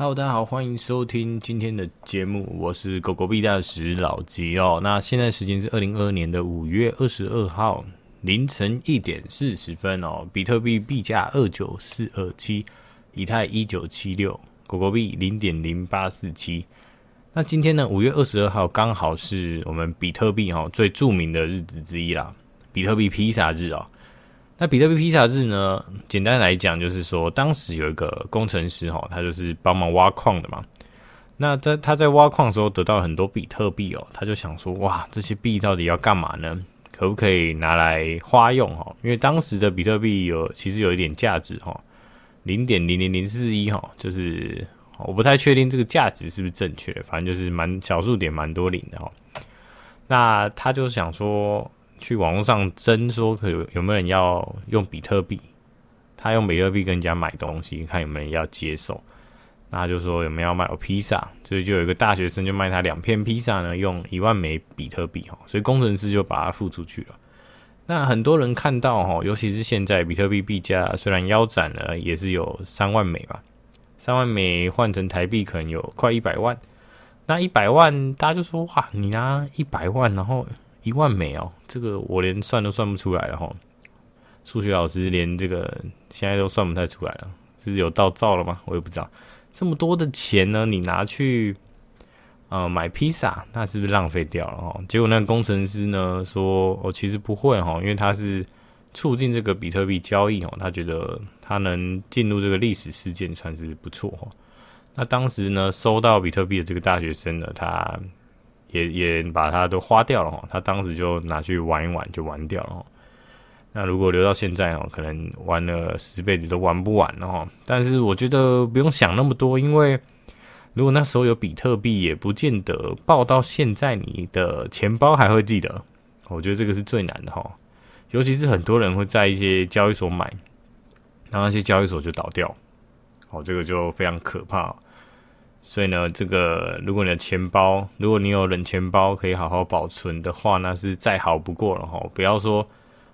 Hello，大家好，欢迎收听今天的节目，我是狗狗币大使老吉哦。那现在时间是二零二二年的五月二十二号凌晨一点四十分哦。比特币币价二九四二七，以太一九七六，狗狗币零点零八四七。那今天呢，五月二十二号刚好是我们比特币哈最著名的日子之一啦，比特币披萨日哦。那比特币披萨日呢？简单来讲，就是说当时有一个工程师哈，他就是帮忙挖矿的嘛。那在他在挖矿的时候得到很多比特币哦，他就想说，哇，这些币到底要干嘛呢？可不可以拿来花用哈？因为当时的比特币有其实有一点价值哈，零点零零零四一哈，就是我不太确定这个价值是不是正确，反正就是蛮小数点蛮多零的哈。那他就想说。去网络上征说，可有有没有人要用比特币？他用比特币跟人家买东西，看有没有人要接受。那他就说有没有要卖披萨？所以就有一个大学生就卖他两片披萨呢，用一万枚比特币哈。所以工程师就把它付出去了。那很多人看到哈，尤其是现在比特币币价虽然腰斩了，也是有三万美吧。三万美换成台币可能有快一百万。那一百万，大家就说哇，你拿一百万，然后。一万枚哦，这个我连算都算不出来了哈。数学老师连这个现在都算不太出来了，是有到造了吗？我也不知道。这么多的钱呢，你拿去呃买披萨，那是不是浪费掉了哈？结果那个工程师呢说，哦，其实不会哈，因为他是促进这个比特币交易哦，他觉得他能进入这个历史事件算是不错哈。那当时呢，收到比特币的这个大学生呢，他。也也把它都花掉了哈，他当时就拿去玩一玩就玩掉了哈。那如果留到现在哦，可能玩了十辈子都玩不完了哈。但是我觉得不用想那么多，因为如果那时候有比特币，也不见得抱到现在你的钱包还会记得。我觉得这个是最难的哈，尤其是很多人会在一些交易所买，然后那些交易所就倒掉，哦，这个就非常可怕。所以呢，这个如果你的钱包，如果你有冷钱包可以好好保存的话，那是再好不过了哈。不要说，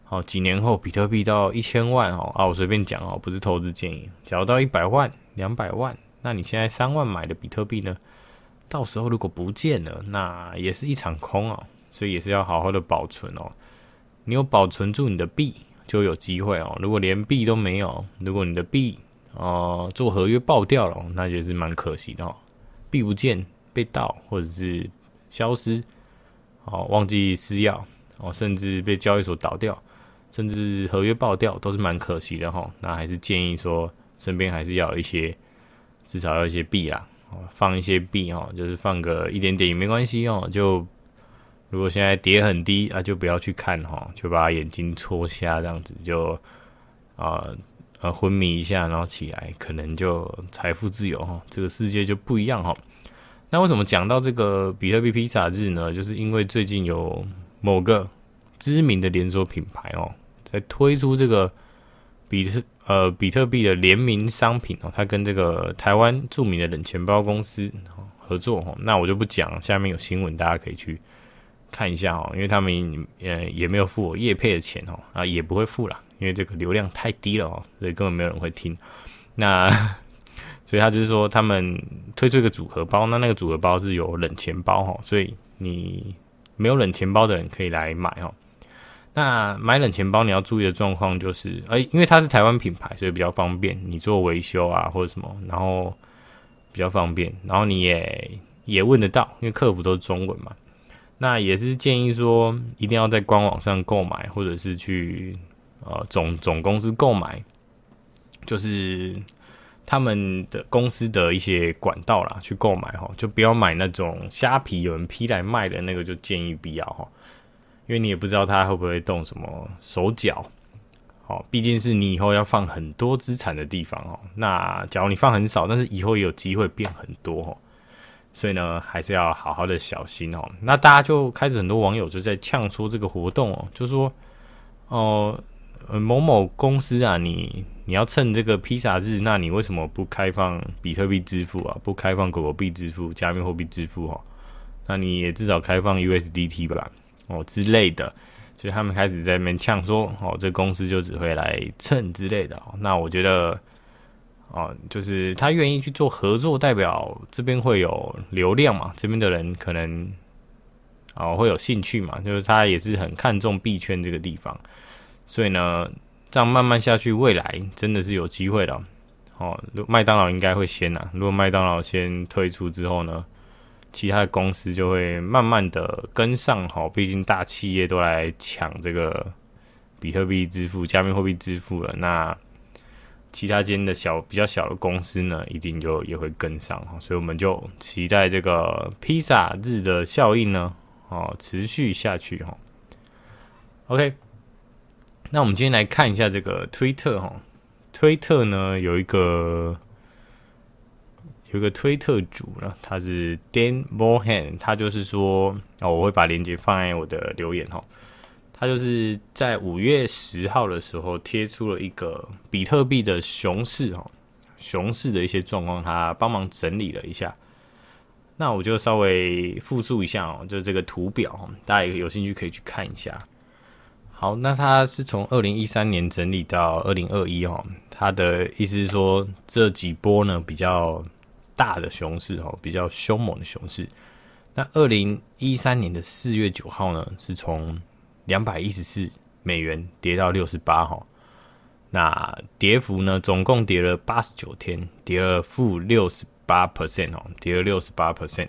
好几年后比特币到一千万哦啊，我随便讲哦，不是投资建议。假如到一百万、两百万，那你现在三万买的比特币呢，到时候如果不见了，那也是一场空哦。所以也是要好好的保存哦。你有保存住你的币，就有机会哦。如果连币都没有，如果你的币，哦、做合约爆掉了，那也是蛮可惜的哦。币不见、被盗或者是消失，哦，忘记施药，哦，甚至被交易所倒掉，甚至合约爆掉，都是蛮可惜的哈、哦。那还是建议说，身边还是要有一些，至少要一些币啦，哦，放一些币哦，就是放个一点点也没关系哦。就如果现在跌很低啊，就不要去看哈、哦，就把眼睛戳瞎这样子就啊。呃，昏迷一下，然后起来，可能就财富自由哈，这个世界就不一样哈。那为什么讲到这个比特币披萨日呢？就是因为最近有某个知名的连锁品牌哦，在推出这个比特呃比特币的联名商品哦，它跟这个台湾著名的冷钱包公司合作哈。那我就不讲，下面有新闻，大家可以去看一下哦，因为他们呃也没有付我业配的钱哦，啊也不会付啦。因为这个流量太低了哦，所以根本没有人会听。那 所以他就是说，他们推出一个组合包，那那个组合包是有冷钱包哈，所以你没有冷钱包的人可以来买哈。那买冷钱包你要注意的状况就是，哎，因为它是台湾品牌，所以比较方便，你做维修啊或者什么，然后比较方便，然后你也也问得到，因为客服都是中文嘛。那也是建议说，一定要在官网上购买，或者是去。呃，总总公司购买，就是他们的公司的一些管道啦，去购买哈，就不要买那种虾皮有人批来卖的那个，就建议不要哈，因为你也不知道他会不会动什么手脚，哦，毕竟是你以后要放很多资产的地方哦。那假如你放很少，但是以后也有机会变很多哦，所以呢，还是要好好的小心哦。那大家就开始很多网友就在呛说这个活动哦，就说哦。呃某某公司啊，你你要趁这个披萨日，那你为什么不开放比特币支付啊？不开放狗狗币支付、加密货币支付哈？那你也至少开放 USDT 吧，哦之类的。所以他们开始在那边呛说，哦，这公司就只会来蹭之类的。那我觉得，哦，就是他愿意去做合作，代表这边会有流量嘛，这边的人可能哦会有兴趣嘛，就是他也是很看重币圈这个地方，所以呢，这样慢慢下去，未来真的是有机会的。哦，麦当劳应该会先呐，如果麦当劳先退出之后呢，其他的公司就会慢慢的跟上。哈，毕竟大企业都来抢这个比特币支付、加密货币支付了，那。其他间的小比较小的公司呢，一定就也会跟上哈，所以我们就期待这个披萨日的效应呢，哦，持续下去哈。OK，那我们今天来看一下这个推特哈，推特呢有一个有一个推特主呢，他是 Dan Mohan，他就是说哦，我会把链接放在我的留言哈。他就是在五月十号的时候贴出了一个比特币的熊市哦，熊市的一些状况，他帮忙整理了一下。那我就稍微复述一下哦，就是这个图表，大家有兴趣可以去看一下。好，那他是从二零一三年整理到二零二一哦，他的意思是说这几波呢比较大的熊市哦，比较凶猛的熊市。那二零一三年的四月九号呢，是从两百一十四美元跌到六十八哈，那跌幅呢，总共跌了八十九天，跌了负六十八 percent 哦，跌了六十八 percent。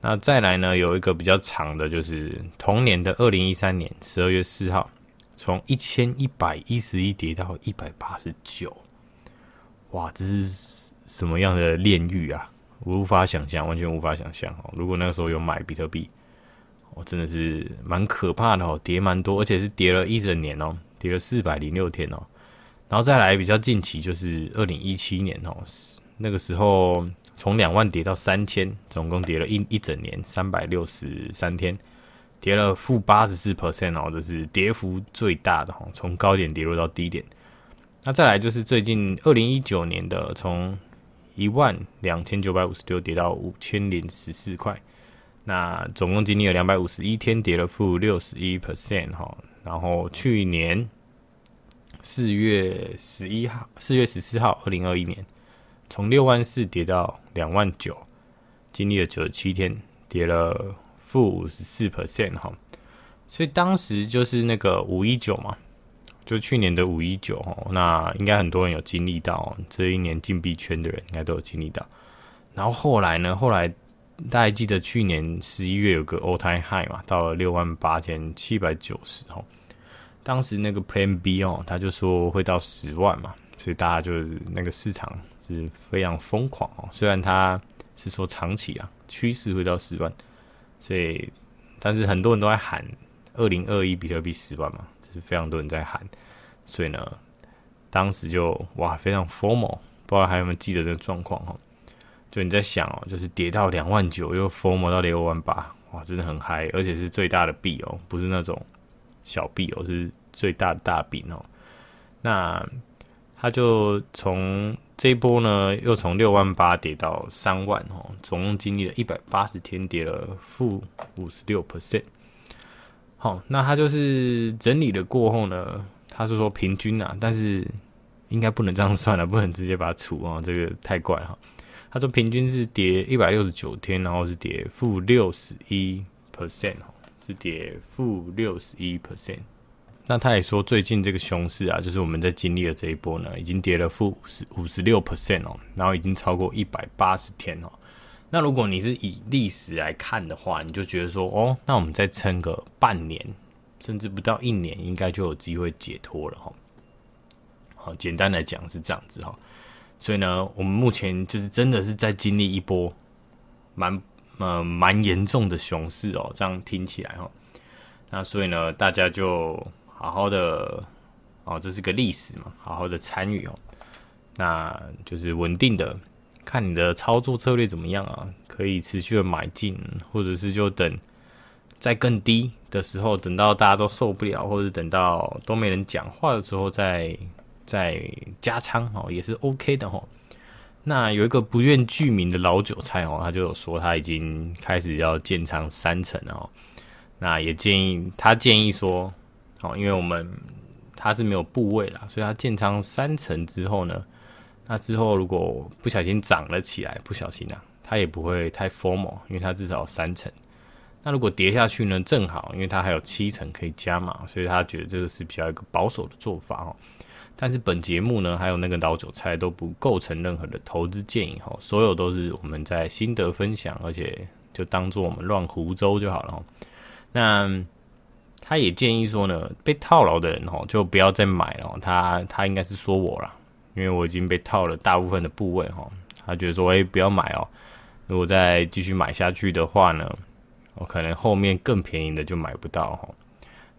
那再来呢，有一个比较长的，就是同年的二零一三年十二月四号，从一千一百一十一跌到一百八十九，哇，这是什么样的炼狱啊？无法想象，完全无法想象哦。如果那个时候有买比特币。哦，真的是蛮可怕的哦，跌蛮多，而且是跌了一整年哦，跌了四百零六天哦。然后再来比较近期，就是二零一七年哦，那个时候从两万跌到三千，总共跌了一一整年，三百六十三天，跌了负八十四 percent 哦，这是跌幅最大的哦，从高点跌落到低点。那再来就是最近二零一九年的，从一万两千九百五十六跌到五千零十四块。那总共经历了两百五十一天，跌了负六十一 percent 哈。然后去年四月十一号，四月十四号，二零二一年，从六万四跌到两万九，经历了九十七天，跌了负五十四 percent 哈。所以当时就是那个五一九嘛，就去年的五一九哈。那应该很多人有经历到，这一年禁币圈的人应该都有经历到。然后后来呢？后来。大家记得去年十一月有个 all time high 嘛，到了六万八千七百九十哦。当时那个 Plan B 哦，他就说会到十万嘛，所以大家就是那个市场是非常疯狂哦。虽然他是说长期啊趋势会到十万，所以但是很多人都在喊二零二一比特币十万嘛，就是非常多人在喊，所以呢，当时就哇非常 formal，不知道还有没有记得这个状况哈。就你在想哦，就是跌到两万九，又 formal 到六万八，哇，真的很嗨，而且是最大的币哦，不是那种小币哦，是最大的大币哦。那他就从这一波呢，又从六万八跌到三万哦，总共经历了一百八十天，跌了负五十六 percent。好，那他就是整理了过后呢，他是说平均啊，但是应该不能这样算了，不能直接把它除啊，这个太怪哈。他说平均是跌一百六十九天，然后是跌负六十一 percent 哦，是跌负六十一 percent。那他也说最近这个熊市啊，就是我们在经历的这一波呢，已经跌了负五十五十六 percent 哦，然后已经超过一百八十天哦。那如果你是以历史来看的话，你就觉得说哦，那我们再撑个半年，甚至不到一年，应该就有机会解脱了哈。好，简单来讲是这样子哈。所以呢，我们目前就是真的是在经历一波蛮呃蛮严重的熊市哦，这样听起来哈。那所以呢，大家就好好的哦，这是个历史嘛，好好的参与哦。那就是稳定的，看你的操作策略怎么样啊？可以持续的买进，或者是就等在更低的时候，等到大家都受不了，或者等到都没人讲话的时候再。再加仓哦，也是 OK 的哦。那有一个不愿具名的老韭菜哦，他就有说他已经开始要建仓三成了哦。那也建议他建议说，哦，因为我们它是没有部位啦，所以它建仓三成之后呢，那之后如果不小心涨了起来，不小心啊，它也不会太 formal，因为它至少有三成。那如果跌下去呢？正好，因为它还有七成可以加嘛，所以他觉得这个是比较一个保守的做法哦。但是本节目呢，还有那个老韭菜都不构成任何的投资建议哈，所有都是我们在心得分享，而且就当做我们乱胡诌就好了。那他也建议说呢，被套牢的人哈，就不要再买了。他他应该是说我啦，因为我已经被套了大部分的部位哈。他觉得说，哎，不要买哦，如果再继续买下去的话呢？我可能后面更便宜的就买不到哈，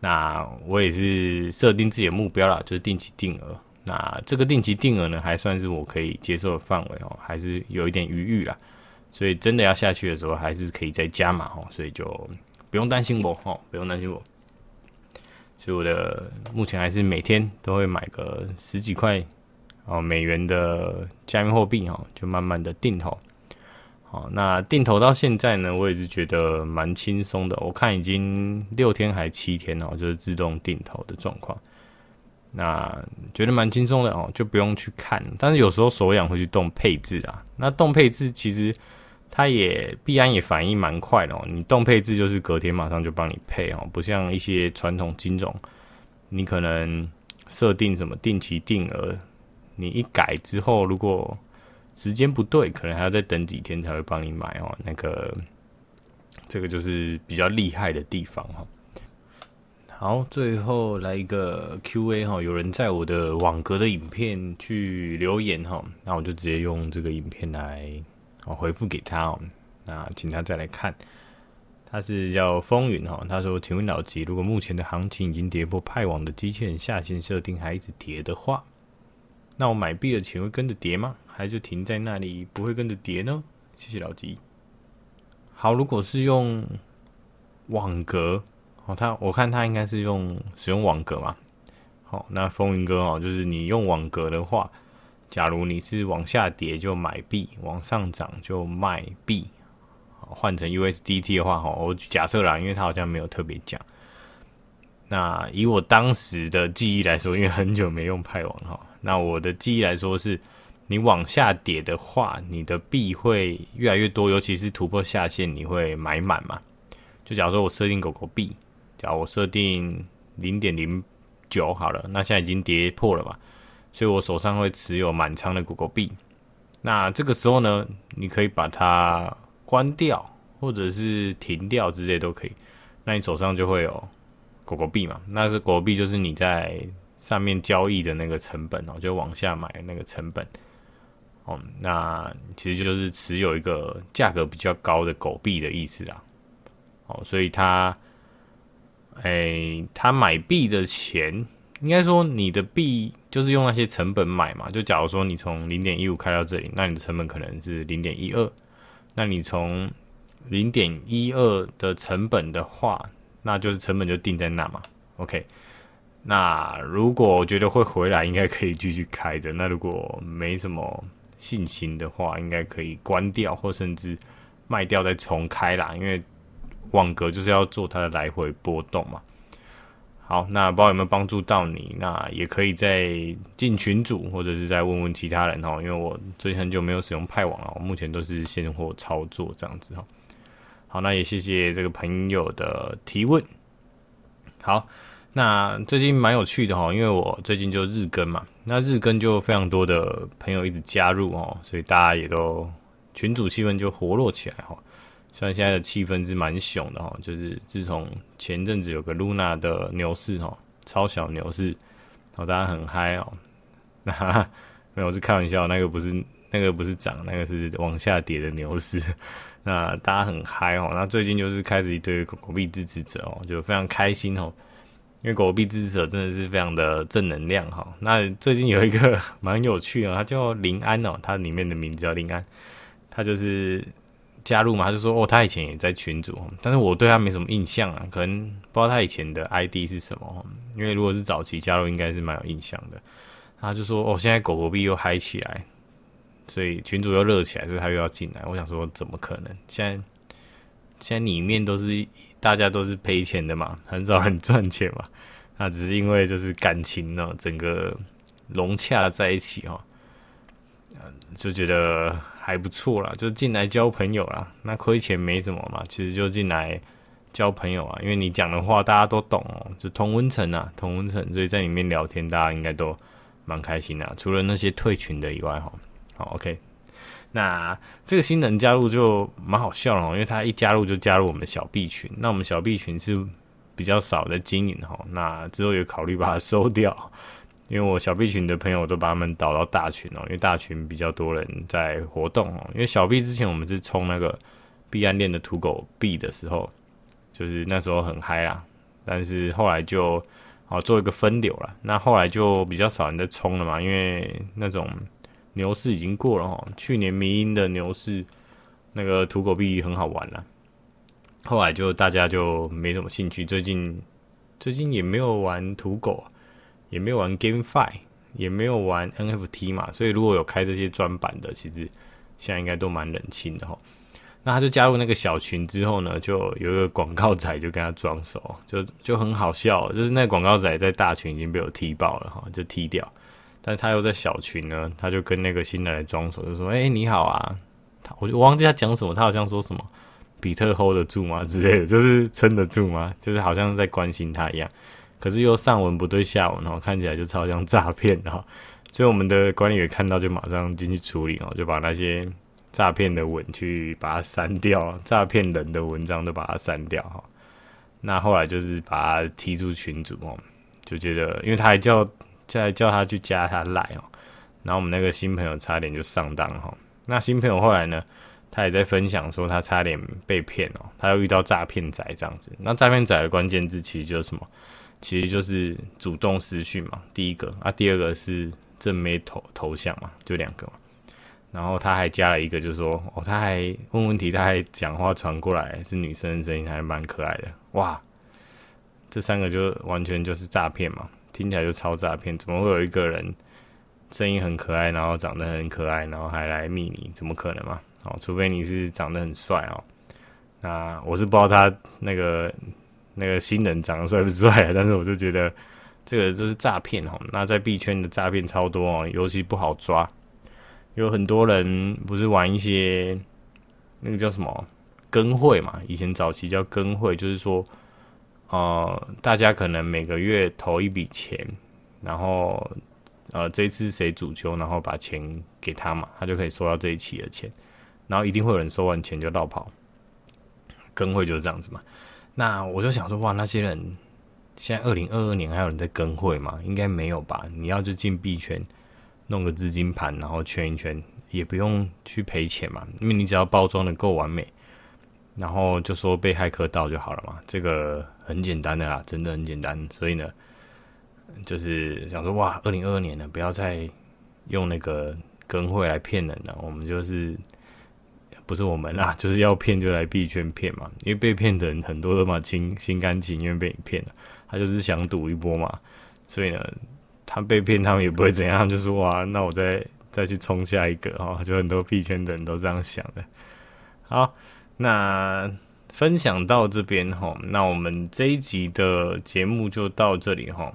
那我也是设定自己的目标啦，就是定期定额。那这个定期定额呢，还算是我可以接受的范围哦，还是有一点余裕啦。所以真的要下去的时候，还是可以再加码哦，所以就不用担心我哦，不用担心我。所以我的目前还是每天都会买个十几块哦美元的加密货币哈，就慢慢的定投。好，那定投到现在呢，我也是觉得蛮轻松的。我看已经六天还七天哦，就是自动定投的状况。那觉得蛮轻松的哦，就不用去看。但是有时候手痒会去动配置啊。那动配置其实它也必然也反应蛮快的哦。你动配置就是隔天马上就帮你配哦，不像一些传统金融，你可能设定什么定期定额，你一改之后如果时间不对，可能还要再等几天才会帮你买哦。那个，这个就是比较厉害的地方哈。好，最后来一个 Q&A 哈，有人在我的网格的影片去留言哈，那我就直接用这个影片来我回复给他哦。那请他再来看，他是叫风云哈，他说：“请问老吉，如果目前的行情已经跌破派网的机器人下限设定，还一直跌的话，那我买币的钱会跟着跌吗？”还就停在那里，不会跟着跌呢？谢谢老吉。好，如果是用网格，哦，他我看他应该是用使用网格嘛。好，那风云哥哦，就是你用网格的话，假如你是往下跌就买币，往上涨就卖币，换成 USDT 的话，哈，我假设啦，因为他好像没有特别讲。那以我当时的记忆来说，因为很久没用派网哈，那我的记忆来说是。你往下跌的话，你的币会越来越多，尤其是突破下限，你会买满嘛？就假如说我设定狗狗币，假如我设定零点零九好了，那现在已经跌破了嘛，所以我手上会持有满仓的狗狗币。那这个时候呢，你可以把它关掉，或者是停掉之类都可以。那你手上就会有狗狗币嘛？那是狗币，就是你在上面交易的那个成本哦，就往下买那个成本。哦，那其实就是持有一个价格比较高的狗币的意思啦。哦，所以他，哎、欸，他买币的钱，应该说你的币就是用那些成本买嘛。就假如说你从零点一五开到这里，那你的成本可能是零点一二。那你从零点一二的成本的话，那就是成本就定在那嘛。OK。那如果我觉得会回来，应该可以继续开着。那如果没什么。信心的话，应该可以关掉，或甚至卖掉再重开啦。因为网格就是要做它的来回波动嘛。好，那不知道有没有帮助到你？那也可以再进群组，或者是再问问其他人哦。因为我最近很久没有使用派网了，我目前都是现货操作这样子哈。好，那也谢谢这个朋友的提问。好。那最近蛮有趣的哈，因为我最近就日更嘛，那日更就非常多的朋友一直加入哦，所以大家也都群组气氛就活络起来哈。虽然现在的气氛是蛮熊的哈，就是自从前阵子有个 Luna 的牛市哈，超小牛市，然后大家很嗨哦。那没有，是开玩笑，那个不是那个不是涨，那个是往下跌的牛市。那大家很嗨哦，那最近就是开始一堆狗狗币支持者哦，就非常开心哦。因为狗币支持者真的是非常的正能量哈。那最近有一个 蛮有趣的，他叫林安哦，他里面的名字叫林安，他就是加入嘛，他就说哦，他以前也在群组，但是我对他没什么印象啊，可能不知道他以前的 ID 是什么。因为如果是早期加入，应该是蛮有印象的。他就说哦，现在狗狗币又嗨起来，所以群主又热起来，所以他又要进来。我想说，怎么可能？现在现在里面都是。大家都是赔钱的嘛，很少人赚钱嘛。那只是因为就是感情呢，整个融洽在一起哈。就觉得还不错啦，就进来交朋友啦。那亏钱没什么嘛，其实就进来交朋友啊，因为你讲的话大家都懂哦，就同温层啊，同温层，所以在里面聊天，大家应该都蛮开心的。除了那些退群的以外，哈，好，OK。那这个新人加入就蛮好笑了哦，因为他一加入就加入我们小 B 群，那我们小 B 群是比较少的经营哈，那之后有考虑把它收掉。因为我小 B 群的朋友都把他们导到大群哦，因为大群比较多人在活动哦。因为小 B 之前我们是冲那个币安链的土狗币的时候，就是那时候很嗨啦，但是后来就哦做一个分流了，那后来就比较少人在冲了嘛，因为那种牛市已经过了哦。去年迷因的牛市那个土狗币很好玩了，后来就大家就没什么兴趣，最近最近也没有玩土狗。也没有玩 GameFi，也没有玩 NFT 嘛，所以如果有开这些专版的，其实现在应该都蛮冷清的哈。那他就加入那个小群之后呢，就有一个广告仔就跟他装熟，就就很好笑，就是那广告仔在大群已经被我踢爆了哈，就踢掉，但他又在小群呢，他就跟那个新来的装熟，就说：“哎、你好啊。”他我就忘记他讲什么，他好像说什么比特 hold 得住吗之类的，就是撑得住吗？就是好像在关心他一样。可是又上文不对下文，然后看起来就超像诈骗的哈，所以我们的管理员看到就马上进去处理哦，就把那些诈骗的文去把它删掉，诈骗人的文章都把它删掉哈。那后来就是把他踢出群组哦，就觉得因为他还叫再叫他去加他赖哦，然后我们那个新朋友差点就上当哈。那新朋友后来呢，他也在分享说他差点被骗哦，他又遇到诈骗仔这样子。那诈骗仔的关键字其实就是什么？其实就是主动私讯嘛，第一个啊，第二个是正妹头头像嘛，就两个嘛。然后他还加了一个，就是说哦，他还问问题，他还讲话传过来是女生的声音，还蛮可爱的。哇，这三个就完全就是诈骗嘛，听起来就超诈骗。怎么会有一个人声音很可爱，然后长得很可爱，然后还来密你？怎么可能嘛？哦，除非你是长得很帅哦。那我是不知道他那个。那个新人长得帅不帅啊？但是我就觉得这个就是诈骗哦。那在币圈的诈骗超多哦，尤其不好抓。有很多人不是玩一些那个叫什么跟会嘛？以前早期叫跟会，就是说，呃，大家可能每个月投一笔钱，然后呃，这次谁主球，然后把钱给他嘛，他就可以收到这一期的钱。然后一定会有人收完钱就落跑，跟会就是这样子嘛。那我就想说，哇，那些人现在二零二二年还有人在跟会吗？应该没有吧？你要就进币圈弄个资金盘，然后圈一圈，也不用去赔钱嘛，因为你只要包装的够完美，然后就说被骇客盗就好了嘛，这个很简单的啦，真的很简单。所以呢，就是想说，哇，二零二二年呢，不要再用那个跟会来骗人了，我们就是。不是我们啦，就是要骗就来币圈骗嘛，因为被骗的人很多都嘛，心心甘情愿被你骗了，他就是想赌一波嘛，所以呢，他被骗他们也不会怎样，就说哇，那我再再去冲下一个哈，就很多币圈的人都这样想的。好，那分享到这边哈，那我们这一集的节目就到这里哈。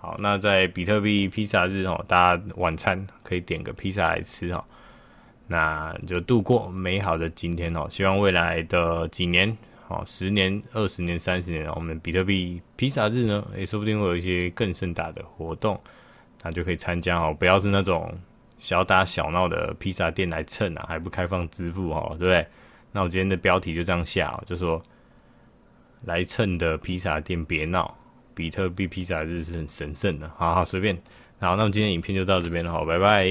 好，那在比特币披萨日哦，大家晚餐可以点个披萨来吃哈。那就度过美好的今天哦！希望未来的几年，哦，十年、二十年、三十年，我们比特币披萨日呢，也说不定会有一些更盛大的活动，那就可以参加哦。不要是那种小打小闹的披萨店来蹭啊，还不开放支付哦，对不对？那我今天的标题就这样下哦，就说来蹭的披萨店别闹，比特币披萨日是很神圣的。好好，随便。好，那么今天影片就到这边了，好，拜拜。